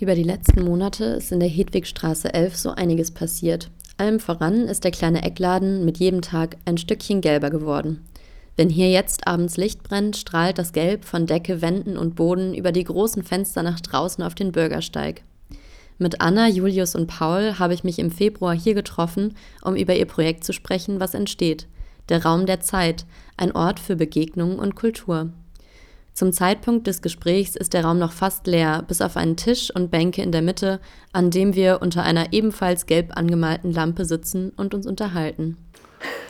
Über die letzten Monate ist in der Hedwigstraße 11 so einiges passiert. Allem voran ist der kleine Eckladen mit jedem Tag ein Stückchen gelber geworden. Wenn hier jetzt abends Licht brennt, strahlt das Gelb von Decke, Wänden und Boden über die großen Fenster nach draußen auf den Bürgersteig. Mit Anna, Julius und Paul habe ich mich im Februar hier getroffen, um über ihr Projekt zu sprechen, was entsteht. Der Raum der Zeit, ein Ort für Begegnung und Kultur. Zum Zeitpunkt des Gesprächs ist der Raum noch fast leer, bis auf einen Tisch und Bänke in der Mitte, an dem wir unter einer ebenfalls gelb angemalten Lampe sitzen und uns unterhalten.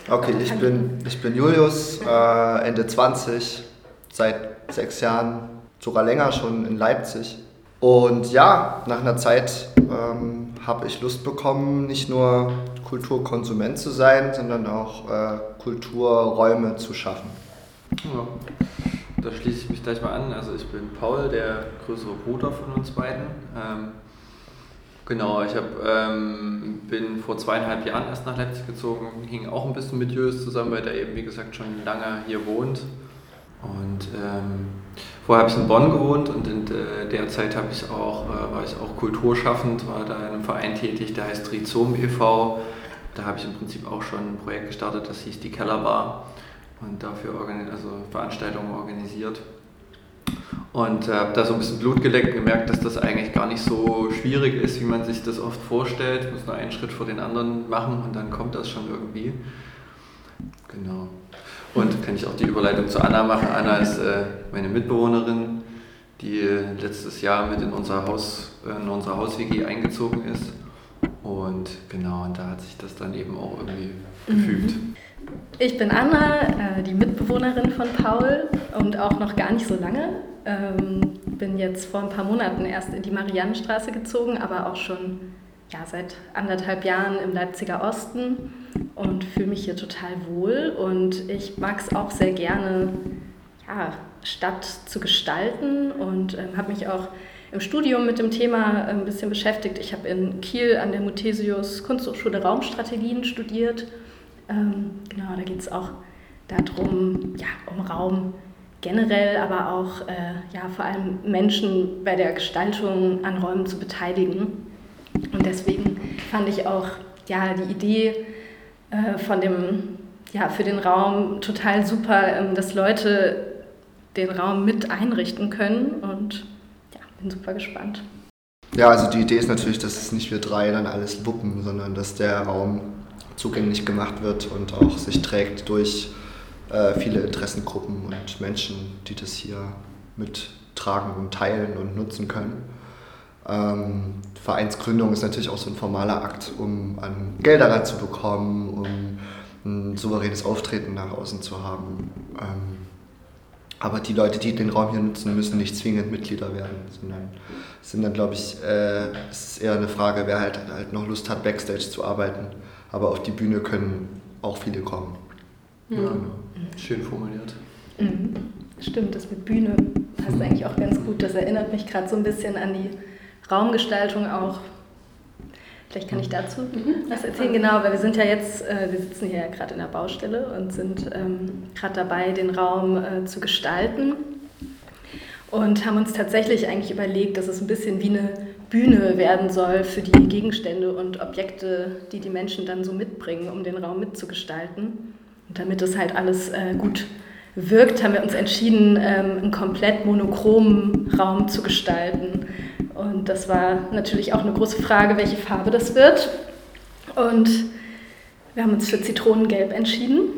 Okay, ich bin, ich bin Julius, äh, Ende 20, seit sechs Jahren, sogar länger schon in Leipzig. Und ja, nach einer Zeit ähm, habe ich Lust bekommen, nicht nur Kulturkonsument zu sein, sondern auch äh, Kulturräume zu schaffen. Ja. Da schließe ich mich gleich mal an. Also ich bin Paul, der größere Bruder von uns beiden. Ähm, genau, ich hab, ähm, bin vor zweieinhalb Jahren erst nach Leipzig gezogen, hing auch ein bisschen mit Jös zusammen, weil der eben, wie gesagt, schon lange hier wohnt. Und ähm, vorher habe ich in Bonn gewohnt und in der Zeit habe ich auch, äh, war ich auch kulturschaffend, war da in einem Verein tätig, der heißt Rhizom e.V. Da habe ich im Prinzip auch schon ein Projekt gestartet, das hieß die Kellerbar und dafür also Veranstaltungen organisiert. Und äh, habe da so ein bisschen Blut geleckt und gemerkt, dass das eigentlich gar nicht so schwierig ist, wie man sich das oft vorstellt. Muss nur einen Schritt vor den anderen machen und dann kommt das schon irgendwie. Genau. Und kann ich auch die Überleitung zu Anna machen. Anna ist äh, meine Mitbewohnerin, die letztes Jahr mit in unser Haus, in unser Haus-WG eingezogen ist. Und genau, und da hat sich das dann eben auch irgendwie gefügt. Mhm. Ich bin Anna, äh, die Mitbewohnerin von Paul und auch noch gar nicht so lange. Ähm, bin jetzt vor ein paar Monaten erst in die Mariannenstraße gezogen, aber auch schon ja, seit anderthalb Jahren im Leipziger Osten und fühle mich hier total wohl. Und ich mag es auch sehr gerne, ja, Stadt zu gestalten und ähm, habe mich auch im Studium mit dem Thema ein bisschen beschäftigt. Ich habe in Kiel an der Muthesius Kunsthochschule Raumstrategien studiert ähm, genau, da geht es auch darum, ja, um Raum generell, aber auch äh, ja, vor allem Menschen bei der Gestaltung an Räumen zu beteiligen. Und deswegen fand ich auch ja, die Idee äh, von dem, ja, für den Raum total super, ähm, dass Leute den Raum mit einrichten können und ja, bin super gespannt. Ja, also die Idee ist natürlich, dass es nicht wir drei dann alles wuppen, sondern dass der Raum zugänglich gemacht wird und auch sich trägt durch äh, viele Interessengruppen und Menschen, die das hier mittragen und teilen und nutzen können. Ähm, Vereinsgründung ist natürlich auch so ein formaler Akt, um an Gelder ranzubekommen, um ein souveränes Auftreten nach außen zu haben. Ähm, aber die Leute, die den Raum hier nutzen, müssen nicht zwingend Mitglieder werden, sondern sind dann, glaube ich, äh, es ist eher eine Frage, wer halt, halt noch Lust hat, Backstage zu arbeiten aber auf die Bühne können auch viele kommen. Mhm. Ja, schön formuliert. Mhm. Stimmt, das mit Bühne passt mhm. eigentlich auch ganz gut. Das erinnert mich gerade so ein bisschen an die Raumgestaltung auch. Vielleicht kann ich dazu mhm. was erzählen, genau, weil wir sind ja jetzt, äh, wir sitzen hier ja gerade in der Baustelle und sind ähm, gerade dabei, den Raum äh, zu gestalten und haben uns tatsächlich eigentlich überlegt, dass es ein bisschen wie eine Bühne werden soll für die Gegenstände und Objekte, die die Menschen dann so mitbringen, um den Raum mitzugestalten. Und damit es halt alles äh, gut wirkt, haben wir uns entschieden, ähm, einen komplett monochromen Raum zu gestalten. Und das war natürlich auch eine große Frage, welche Farbe das wird. Und wir haben uns für Zitronengelb entschieden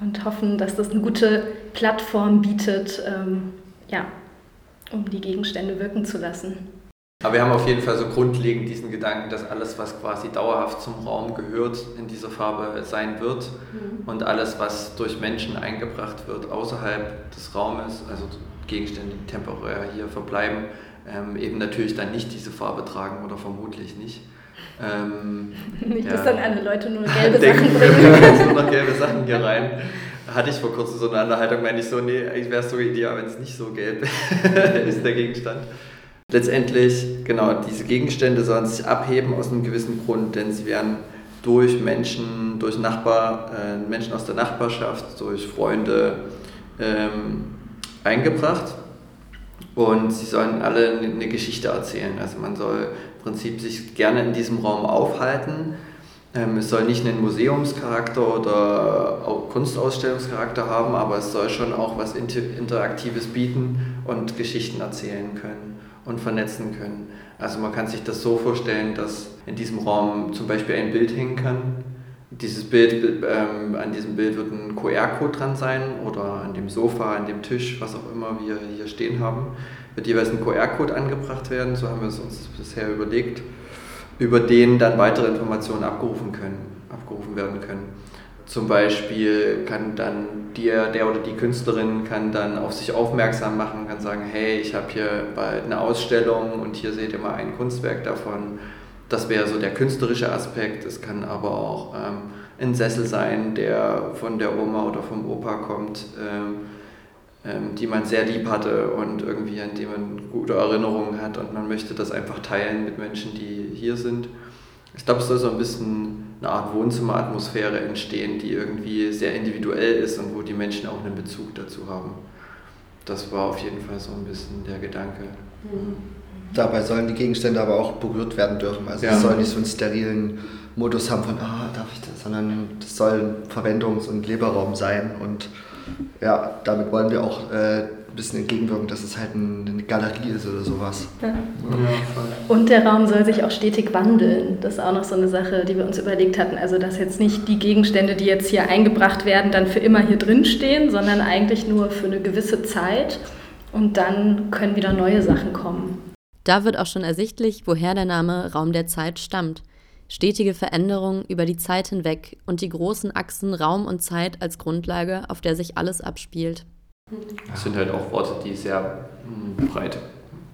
und hoffen, dass das eine gute Plattform bietet, ähm, ja, um die Gegenstände wirken zu lassen. Aber wir haben auf jeden Fall so grundlegend diesen Gedanken, dass alles, was quasi dauerhaft zum Raum gehört, in dieser Farbe sein wird. Mhm. Und alles, was durch Menschen eingebracht wird, außerhalb des Raumes, also Gegenstände, die temporär hier verbleiben, ähm, eben natürlich dann nicht diese Farbe tragen oder vermutlich nicht. Ähm, nicht, ja. dass dann alle Leute nur gelbe Sachen bringen. Wir nur noch gelbe Sachen hier rein. Hatte ich vor kurzem so eine Unterhaltung, meine ich so, nee, ich wäre es so ideal, wenn es nicht so gelb ist, der Gegenstand. Letztendlich, genau, diese Gegenstände sollen sich abheben aus einem gewissen Grund, denn sie werden durch Menschen, durch Nachbar, äh, Menschen aus der Nachbarschaft, durch Freunde ähm, eingebracht. und sie sollen alle eine Geschichte erzählen. Also man soll im Prinzip sich gerne in diesem Raum aufhalten. Ähm, es soll nicht einen Museumscharakter oder auch Kunstausstellungscharakter haben, aber es soll schon auch was Interaktives bieten und Geschichten erzählen können und vernetzen können. Also man kann sich das so vorstellen, dass in diesem Raum zum Beispiel ein Bild hängen kann. Dieses Bild, ähm, an diesem Bild wird ein QR-Code dran sein oder an dem Sofa, an dem Tisch, was auch immer wir hier stehen haben, wird jeweils ein QR-Code angebracht werden. So haben wir es uns bisher überlegt, über den dann weitere Informationen abgerufen können, abgerufen werden können. Zum Beispiel kann dann der, der oder die Künstlerin kann dann auf sich aufmerksam machen, kann sagen, hey, ich habe hier bald eine Ausstellung und hier seht ihr mal ein Kunstwerk davon. Das wäre so der künstlerische Aspekt. Es kann aber auch ähm, ein Sessel sein, der von der Oma oder vom Opa kommt, ähm, ähm, die man sehr lieb hatte und irgendwie an die man gute Erinnerungen hat und man möchte das einfach teilen mit Menschen, die hier sind. Ich glaube, es soll so ein bisschen eine Art Wohnzimmeratmosphäre entstehen, die irgendwie sehr individuell ist und wo die Menschen auch einen Bezug dazu haben. Das war auf jeden Fall so ein bisschen der Gedanke. Mhm. Dabei sollen die Gegenstände aber auch berührt werden dürfen. Also ja. es soll nicht so einen sterilen Modus haben von, ah, darf ich das, sondern das soll ein Verwendungs- und Leberraum sein. Und ja, damit wollen wir auch äh, ein bisschen entgegenwirken, dass es halt eine Galerie ist oder sowas. Ja. Ja, und der Raum soll sich auch stetig wandeln. Das ist auch noch so eine Sache, die wir uns überlegt hatten. Also, dass jetzt nicht die Gegenstände, die jetzt hier eingebracht werden, dann für immer hier drin stehen, sondern eigentlich nur für eine gewisse Zeit. Und dann können wieder neue Sachen kommen. Da wird auch schon ersichtlich, woher der Name Raum der Zeit stammt. Stetige Veränderung über die Zeit hinweg und die großen Achsen Raum und Zeit als Grundlage, auf der sich alles abspielt. Das sind halt auch Worte, die sehr hm, breit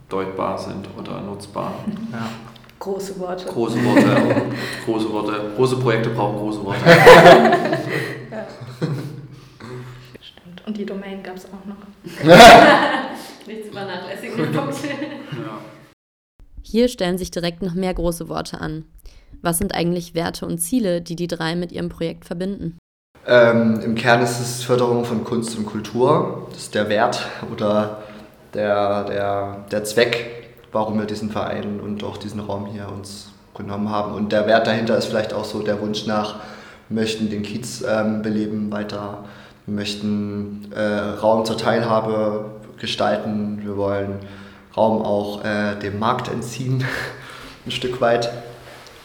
deutbar sind oder nutzbar. Ja. Große Worte. Große Worte. große Worte. Große Projekte brauchen große Worte. ja. Stimmt. Und die Domain gab es auch noch. Nicht zu vernachlässigen. Ja. Hier stellen sich direkt noch mehr große Worte an. Was sind eigentlich Werte und Ziele, die die drei mit ihrem Projekt verbinden? Ähm, Im Kern ist es Förderung von Kunst und Kultur. Das ist der Wert oder der, der, der Zweck, warum wir diesen Verein und auch diesen Raum hier uns genommen haben. Und der Wert dahinter ist vielleicht auch so der Wunsch nach, wir möchten den Kiez ähm, beleben weiter, wir möchten äh, Raum zur Teilhabe gestalten, wir wollen Raum auch äh, dem Markt entziehen, ein Stück weit.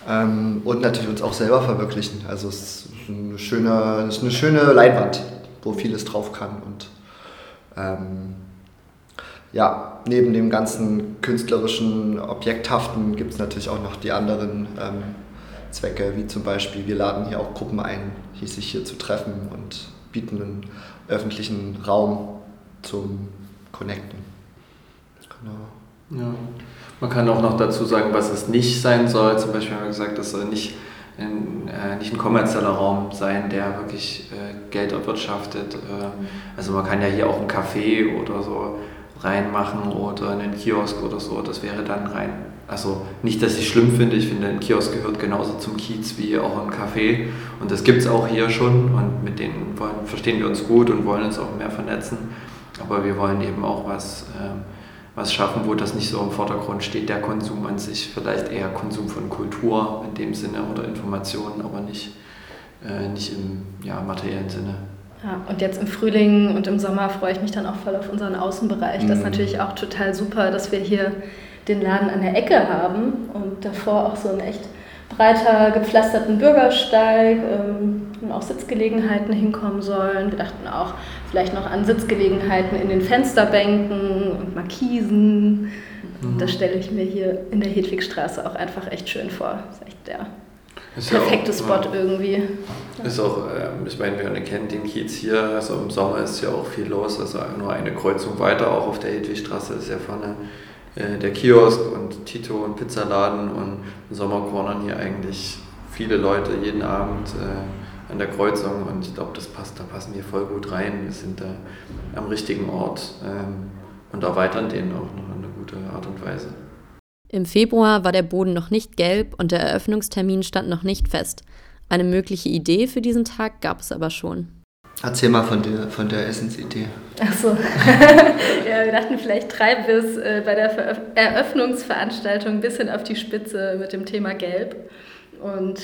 Ähm, und natürlich uns auch selber verwirklichen. Also es ist eine schöne, ist eine schöne Leinwand, wo vieles drauf kann. Und ähm, ja, neben dem ganzen künstlerischen, objekthaften gibt es natürlich auch noch die anderen ähm, Zwecke, wie zum Beispiel, wir laden hier auch Gruppen ein, hier sich hier zu treffen und bieten einen öffentlichen Raum zum Connecten. Genau. Ja. Man kann auch noch dazu sagen, was es nicht sein soll. Zum Beispiel haben wir gesagt, das soll nicht ein, äh, nicht ein kommerzieller Raum sein, der wirklich äh, Geld erwirtschaftet. Äh, also man kann ja hier auch ein Café oder so reinmachen oder einen Kiosk oder so. Das wäre dann rein. Also nicht, dass ich schlimm finde. Ich finde, ein Kiosk gehört genauso zum Kiez wie auch ein Café. Und das gibt es auch hier schon. Und mit denen wollen, verstehen wir uns gut und wollen uns auch mehr vernetzen. Aber wir wollen eben auch was ähm, was schaffen, wo das nicht so im Vordergrund steht, der Konsum an sich, vielleicht eher Konsum von Kultur in dem Sinne oder Informationen, aber nicht, äh, nicht im ja, materiellen Sinne. Ja, und jetzt im Frühling und im Sommer freue ich mich dann auch voll auf unseren Außenbereich. Das ist mhm. natürlich auch total super, dass wir hier den Laden an der Ecke haben und davor auch so ein echt breiter gepflasterten Bürgersteig ähm, und auch Sitzgelegenheiten hinkommen sollen. Wir dachten auch vielleicht noch an Sitzgelegenheiten in den Fensterbänken und Markisen. Mhm. Das stelle ich mir hier in der Hedwigstraße auch einfach echt schön vor. Das ist echt der ist perfekte ja auch, Spot ja. irgendwie. Ist auch, ähm, ich meine, wir kennen den Kiez hier, also im Sommer ist ja auch viel los, also nur eine Kreuzung weiter, auch auf der Hedwigstraße ist ja vorne äh, der Kiosk und Tito und Pizzaladen und im Sommer cornern hier eigentlich viele Leute jeden Abend äh, an der Kreuzung und ich glaube, das passt, da passen wir voll gut rein. Wir sind da am richtigen Ort ähm, und erweitern den auch noch in eine gute Art und Weise. Im Februar war der Boden noch nicht gelb und der Eröffnungstermin stand noch nicht fest. Eine mögliche Idee für diesen Tag gab es aber schon. Erzähl mal von der, von der Essensidee. Ach so. ja, wir dachten, vielleicht treiben wir es äh, bei der Veröf Eröffnungsveranstaltung ein bisschen auf die Spitze mit dem Thema Gelb. Und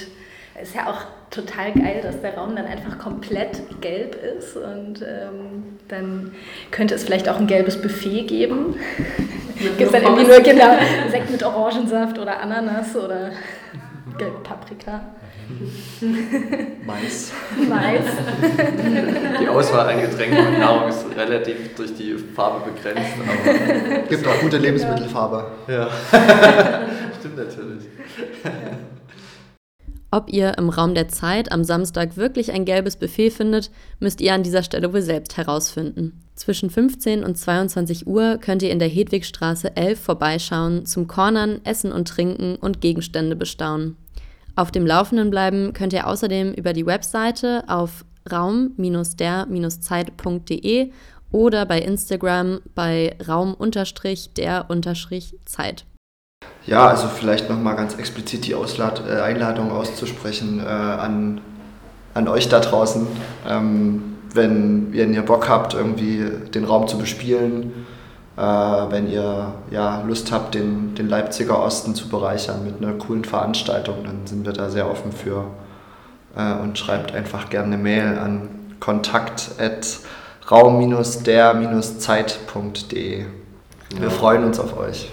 ist ja auch total geil, dass der Raum dann einfach komplett gelb ist. Und ähm, dann könnte es vielleicht auch ein gelbes Buffet geben. Gibt es dann irgendwie nur genau Sekt mit Orangensaft oder Ananas oder gelbe Paprika. Mais. Mais. Die Auswahl an Getränken und Nahrung ist relativ durch die Farbe begrenzt. Aber Gibt auch gute Lebensmittelfarbe. Ja, stimmt natürlich. Ob ihr im Raum der Zeit am Samstag wirklich ein gelbes Buffet findet, müsst ihr an dieser Stelle wohl selbst herausfinden. Zwischen 15 und 22 Uhr könnt ihr in der Hedwigstraße 11 vorbeischauen, zum Cornern, Essen und Trinken und Gegenstände bestaunen. Auf dem Laufenden bleiben könnt ihr außerdem über die Webseite auf raum-der-zeit.de oder bei Instagram bei raum-der-zeit. Ja, also vielleicht nochmal ganz explizit die Auslad äh, Einladung auszusprechen äh, an, an euch da draußen. Ähm, wenn, wenn ihr Bock habt, irgendwie den Raum zu bespielen, äh, wenn ihr ja, Lust habt, den, den Leipziger Osten zu bereichern mit einer coolen Veranstaltung, dann sind wir da sehr offen für. Äh, und schreibt einfach gerne eine Mail an kontakt.raum-der-zeit.de. Wir freuen uns auf euch.